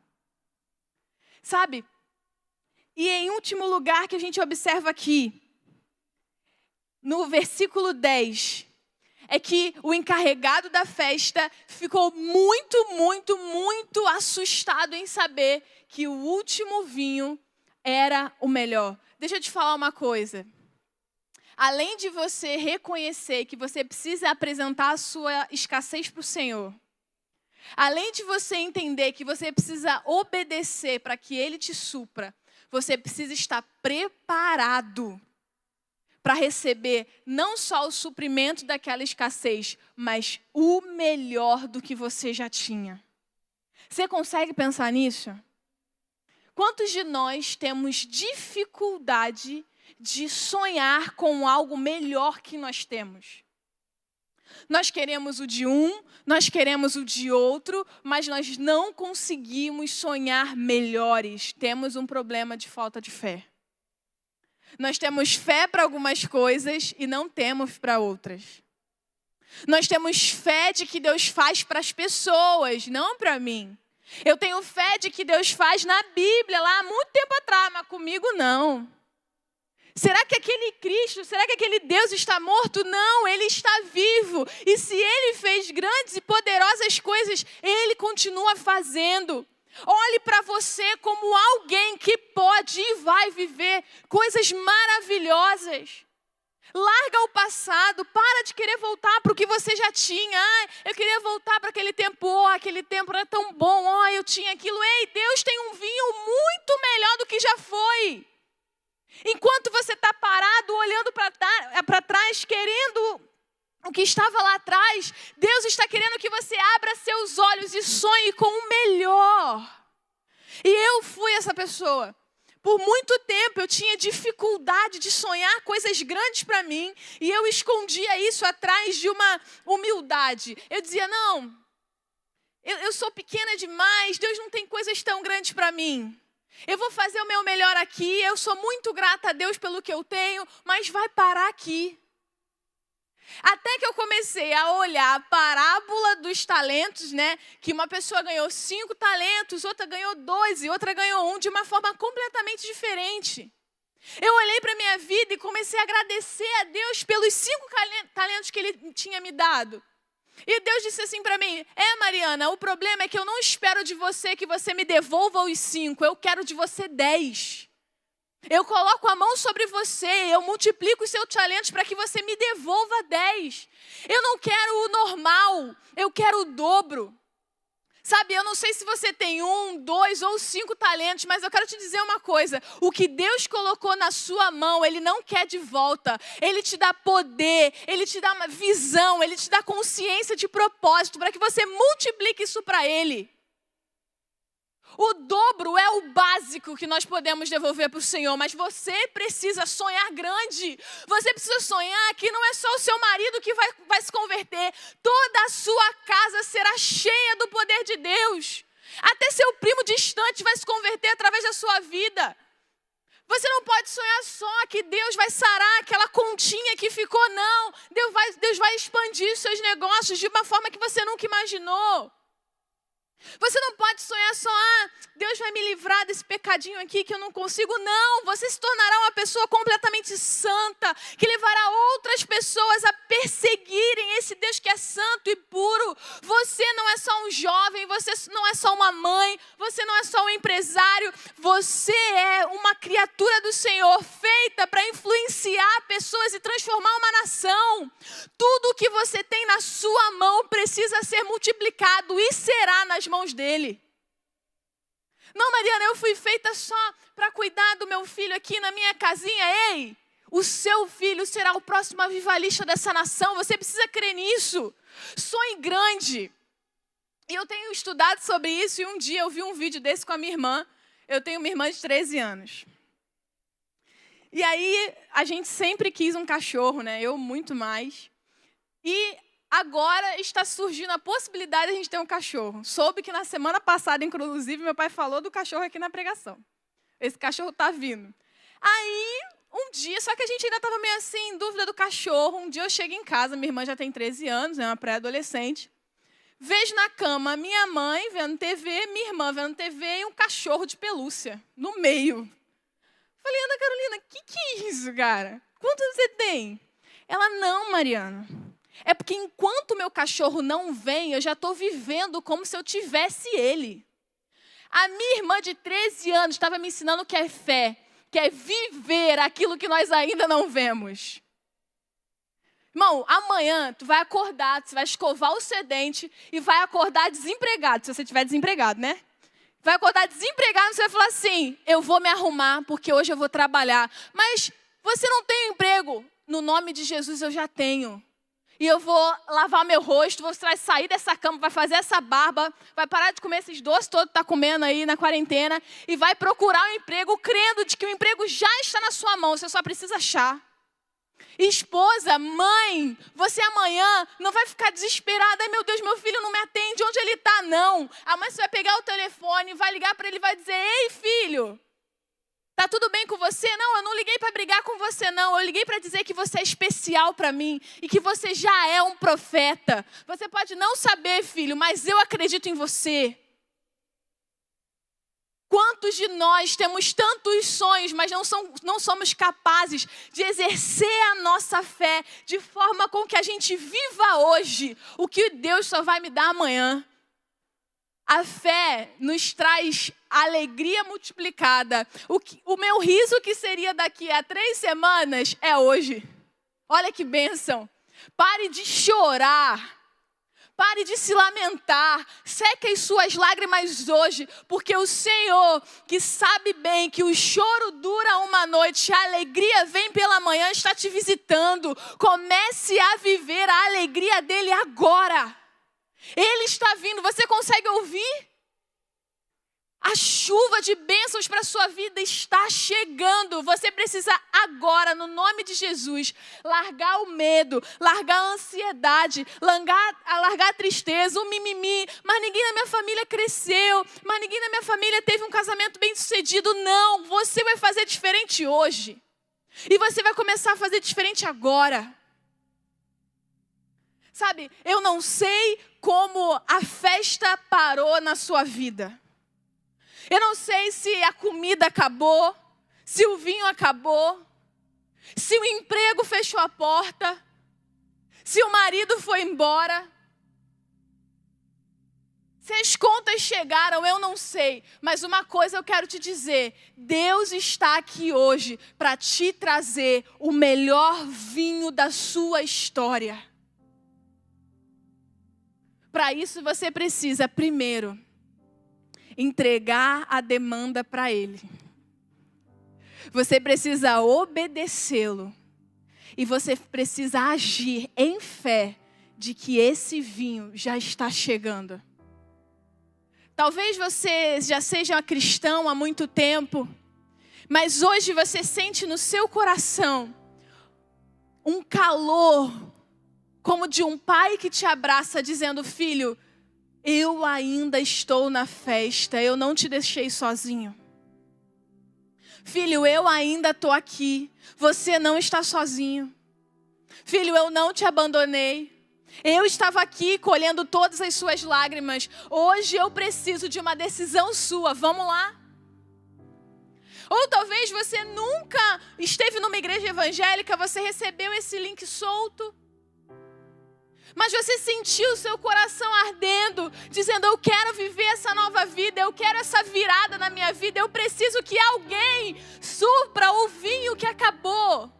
Sabe? E em último lugar que a gente observa aqui, no versículo 10, é que o encarregado da festa ficou muito, muito, muito assustado em saber que o último vinho era o melhor. Deixa eu te falar uma coisa além de você reconhecer que você precisa apresentar a sua escassez para o Senhor, além de você entender que você precisa obedecer para que Ele te supra, você precisa estar preparado para receber não só o suprimento daquela escassez, mas o melhor do que você já tinha. Você consegue pensar nisso? Quantos de nós temos dificuldade de sonhar com algo melhor que nós temos. Nós queremos o de um, nós queremos o de outro, mas nós não conseguimos sonhar melhores. Temos um problema de falta de fé. Nós temos fé para algumas coisas e não temos para outras. Nós temos fé de que Deus faz para as pessoas, não para mim. Eu tenho fé de que Deus faz na Bíblia, lá há muito tempo atrás, mas comigo não. Será que aquele Cristo, será que aquele Deus está morto? Não, ele está vivo. E se ele fez grandes e poderosas coisas, ele continua fazendo. Olhe para você como alguém que pode e vai viver coisas maravilhosas. Larga o passado, para de querer voltar para o que você já tinha. Ah, eu queria voltar para aquele tempo, oh, aquele tempo era tão bom, oh, eu tinha aquilo. Ei, Deus tem um vinho muito melhor do que já foi. Enquanto você está parado, olhando para trás, querendo o que estava lá atrás, Deus está querendo que você abra seus olhos e sonhe com o melhor. E eu fui essa pessoa. Por muito tempo eu tinha dificuldade de sonhar coisas grandes para mim e eu escondia isso atrás de uma humildade. Eu dizia: não, eu, eu sou pequena demais, Deus não tem coisas tão grandes para mim. Eu vou fazer o meu melhor aqui, eu sou muito grata a Deus pelo que eu tenho, mas vai parar aqui. Até que eu comecei a olhar a parábola dos talentos, né? Que uma pessoa ganhou cinco talentos, outra ganhou dois e outra ganhou um, de uma forma completamente diferente. Eu olhei para a minha vida e comecei a agradecer a Deus pelos cinco talentos que Ele tinha me dado. E Deus disse assim para mim: É, Mariana, o problema é que eu não espero de você que você me devolva os cinco, eu quero de você dez. Eu coloco a mão sobre você, eu multiplico os seus talentos para que você me devolva 10. Eu não quero o normal, eu quero o dobro. Sabe, eu não sei se você tem um, dois ou cinco talentos, mas eu quero te dizer uma coisa: o que Deus colocou na sua mão, Ele não quer de volta. Ele te dá poder, Ele te dá visão, Ele te dá consciência de propósito para que você multiplique isso para Ele. O dobro é o básico que nós podemos devolver para o Senhor, mas você precisa sonhar grande. Você precisa sonhar que não é só o seu marido que vai, vai se converter, toda a sua casa será cheia do poder de Deus. Até seu primo distante vai se converter através da sua vida. Você não pode sonhar só que Deus vai sarar aquela continha que ficou, não. Deus vai, Deus vai expandir seus negócios de uma forma que você nunca imaginou. Você não pode sonhar só, ah, Deus vai me livrar desse pecadinho aqui que eu não consigo. Não, você se tornará uma pessoa completamente santa, que levará outras pessoas a perseguirem esse Deus que é santo e puro. Você não é só um jovem, você não é só uma mãe, você não é só um empresário, você é uma criatura do Senhor feita para influenciar pessoas e transformar uma nação. Tudo que você tem na sua mão precisa ser multiplicado e será nas mãos dele. Não, Mariana, eu fui feita só para cuidar do meu filho aqui na minha casinha. Ei, o seu filho será o próximo avivalista dessa nação. Você precisa crer nisso. Sonhe grande. E eu tenho estudado sobre isso e um dia eu vi um vídeo desse com a minha irmã. Eu tenho uma irmã de 13 anos. E aí a gente sempre quis um cachorro, né? Eu muito mais. E agora está surgindo a possibilidade de a gente ter um cachorro. Soube que na semana passada, inclusive, meu pai falou do cachorro aqui na pregação. Esse cachorro está vindo. Aí, um dia, só que a gente ainda estava meio assim, em dúvida do cachorro. Um dia eu chego em casa, minha irmã já tem 13 anos, é uma pré-adolescente. Vejo na cama minha mãe vendo TV, minha irmã vendo TV e um cachorro de pelúcia no meio. Falei, Ana Carolina, o que, que é isso, cara? Quantos você tem? Ela, não, Mariana. É porque enquanto meu cachorro não vem, eu já estou vivendo como se eu tivesse ele. A minha irmã de 13 anos estava me ensinando o que é fé, que é viver aquilo que nós ainda não vemos. Irmão, amanhã tu vai acordar, tu vai escovar o sedente e vai acordar desempregado, se você estiver desempregado, né? Vai acordar desempregado, você vai falar assim: eu vou me arrumar porque hoje eu vou trabalhar. Mas você não tem emprego. No nome de Jesus eu já tenho e eu vou lavar meu rosto, vou sair dessa cama, vai fazer essa barba, vai parar de comer esses doces todos que está comendo aí na quarentena e vai procurar um emprego, crendo de que o emprego já está na sua mão, você só precisa achar. Esposa, mãe, você amanhã não vai ficar desesperada. Meu Deus, meu filho não me atende, onde ele está? Não. Amanhã você vai pegar o telefone, vai ligar para ele vai dizer: Ei, filho, Tá tudo bem com você? Não, eu não liguei para brigar com você, não. Eu liguei para dizer que você é especial para mim e que você já é um profeta. Você pode não saber, filho, mas eu acredito em você. Quantos de nós temos tantos sonhos, mas não, são, não somos capazes de exercer a nossa fé de forma com que a gente viva hoje o que Deus só vai me dar amanhã? A fé nos traz alegria multiplicada. O, que, o meu riso que seria daqui a três semanas é hoje. Olha que bênção. Pare de chorar. Pare de se lamentar, seque as suas lágrimas hoje, porque o Senhor, que sabe bem que o choro dura uma noite, a alegria vem pela manhã, está te visitando. Comece a viver a alegria dele agora. Ele está vindo, você consegue ouvir? A chuva de bênçãos para a sua vida está chegando. Você precisa agora, no nome de Jesus, largar o medo, largar a ansiedade, largar, largar a tristeza, o mimimi. Mas ninguém na minha família cresceu, mas ninguém na minha família teve um casamento bem sucedido. Não, você vai fazer diferente hoje. E você vai começar a fazer diferente agora. Sabe, eu não sei como a festa parou na sua vida. Eu não sei se a comida acabou, se o vinho acabou, se o emprego fechou a porta, se o marido foi embora. Se as contas chegaram, eu não sei, mas uma coisa eu quero te dizer: Deus está aqui hoje para te trazer o melhor vinho da sua história. Para isso você precisa, primeiro, entregar a demanda para Ele. Você precisa obedecê-lo. E você precisa agir em fé de que esse vinho já está chegando. Talvez você já seja cristão há muito tempo, mas hoje você sente no seu coração um calor, como de um pai que te abraça, dizendo: Filho, eu ainda estou na festa, eu não te deixei sozinho. Filho, eu ainda estou aqui, você não está sozinho. Filho, eu não te abandonei. Eu estava aqui colhendo todas as suas lágrimas. Hoje eu preciso de uma decisão sua. Vamos lá? Ou talvez você nunca esteve numa igreja evangélica, você recebeu esse link solto. Mas você sentiu o seu coração ardendo, dizendo: Eu quero viver essa nova vida, eu quero essa virada na minha vida, eu preciso que alguém supra o vinho que acabou.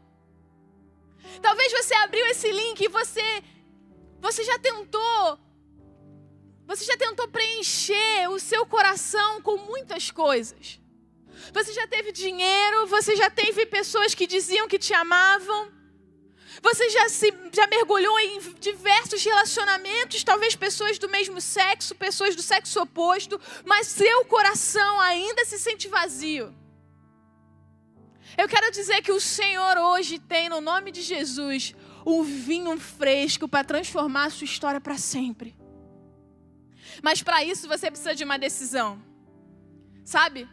Talvez você abriu esse link e você você já tentou você já tentou preencher o seu coração com muitas coisas. Você já teve dinheiro, você já teve pessoas que diziam que te amavam. Você já se já mergulhou em diversos relacionamentos, talvez pessoas do mesmo sexo, pessoas do sexo oposto, mas seu coração ainda se sente vazio. Eu quero dizer que o Senhor hoje tem no nome de Jesus um vinho fresco para transformar a sua história para sempre. Mas para isso você precisa de uma decisão. Sabe?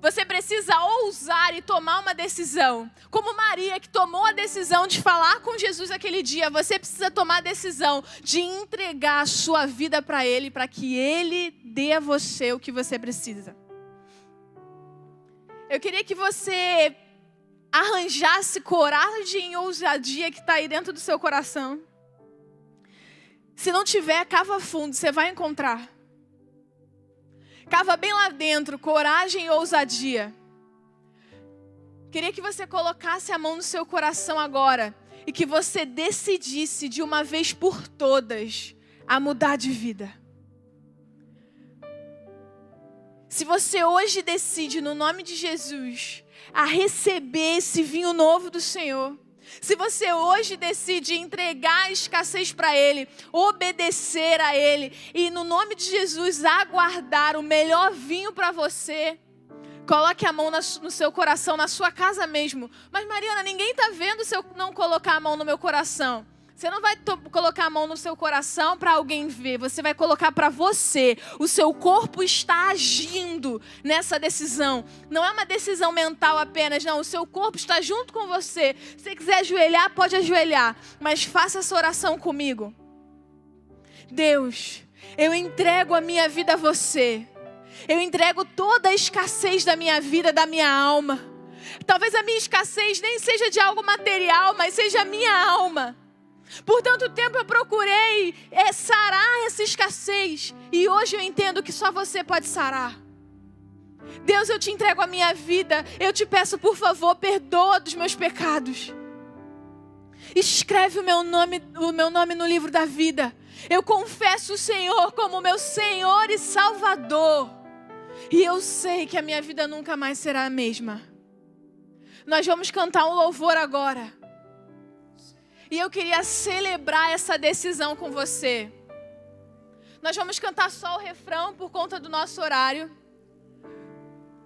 Você precisa ousar e tomar uma decisão. Como Maria, que tomou a decisão de falar com Jesus aquele dia, você precisa tomar a decisão de entregar a sua vida para Ele, para que Ele dê a você o que você precisa. Eu queria que você arranjasse coragem e ousadia que está aí dentro do seu coração. Se não tiver, cava fundo, você vai encontrar. Cava bem lá dentro, coragem e ousadia. Queria que você colocasse a mão no seu coração agora e que você decidisse de uma vez por todas a mudar de vida. Se você hoje decide, no nome de Jesus, a receber esse vinho novo do Senhor, se você hoje decide entregar a escassez para Ele, obedecer a Ele e, no nome de Jesus, aguardar o melhor vinho para você, coloque a mão no seu coração, na sua casa mesmo. Mas, Mariana, ninguém está vendo se eu não colocar a mão no meu coração. Você não vai colocar a mão no seu coração para alguém ver, você vai colocar para você. O seu corpo está agindo nessa decisão. Não é uma decisão mental apenas, não. O seu corpo está junto com você. Se você quiser ajoelhar, pode ajoelhar, mas faça essa oração comigo. Deus, eu entrego a minha vida a você. Eu entrego toda a escassez da minha vida, da minha alma. Talvez a minha escassez nem seja de algo material, mas seja a minha alma. Por tanto tempo eu procurei é, sarar essa escassez. E hoje eu entendo que só você pode sarar. Deus, eu te entrego a minha vida. Eu te peço, por favor, perdoa dos meus pecados. Escreve o meu nome, o meu nome no livro da vida. Eu confesso o Senhor como meu Senhor e Salvador. E eu sei que a minha vida nunca mais será a mesma. Nós vamos cantar um louvor agora. E eu queria celebrar essa decisão com você. Nós vamos cantar só o refrão por conta do nosso horário.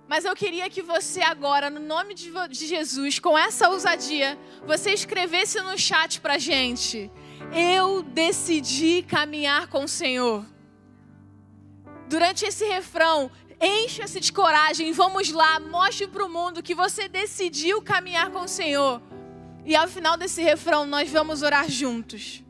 Mas eu queria que você agora, no nome de Jesus, com essa ousadia, você escrevesse no chat pra gente. Eu decidi caminhar com o Senhor. Durante esse refrão, encha-se de coragem, vamos lá, mostre para o mundo que você decidiu caminhar com o Senhor. E ao final desse refrão, nós vamos orar juntos.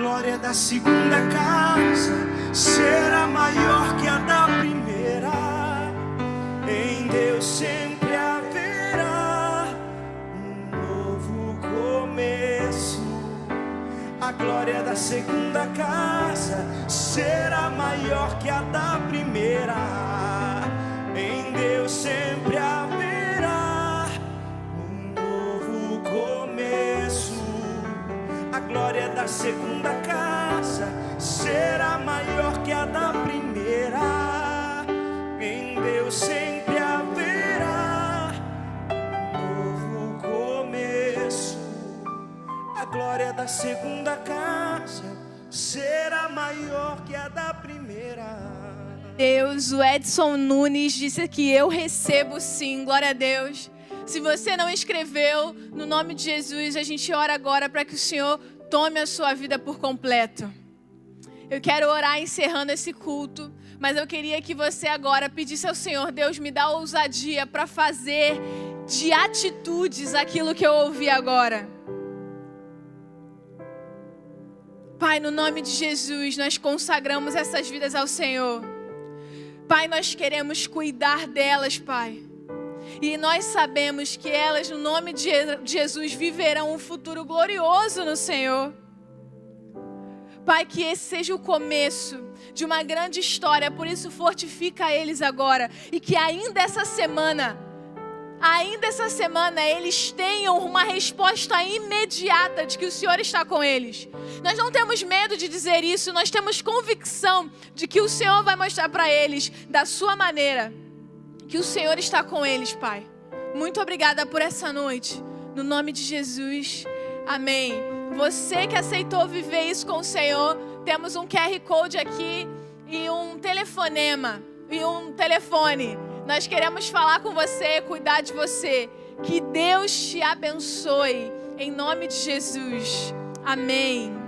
Glória da segunda. Deus, o Edson Nunes disse que eu recebo sim, glória a Deus. Se você não escreveu, no nome de Jesus, a gente ora agora para que o Senhor tome a sua vida por completo. Eu quero orar encerrando esse culto, mas eu queria que você agora pedisse ao Senhor, Deus, me dá ousadia para fazer de atitudes aquilo que eu ouvi agora. Pai, no nome de Jesus, nós consagramos essas vidas ao Senhor. Pai, nós queremos cuidar delas, Pai. E nós sabemos que elas, no nome de Jesus, viverão um futuro glorioso no Senhor. Pai, que esse seja o começo de uma grande história, por isso fortifica eles agora. E que ainda essa semana, ainda essa semana, eles tenham uma resposta imediata de que o Senhor está com eles. Nós não temos medo de dizer isso, nós temos convicção de que o Senhor vai mostrar para eles, da sua maneira, que o Senhor está com eles, Pai. Muito obrigada por essa noite. No nome de Jesus. Amém. Você que aceitou viver isso com o Senhor, temos um QR Code aqui e um telefonema e um telefone. Nós queremos falar com você, cuidar de você. Que Deus te abençoe. Em nome de Jesus. Amém.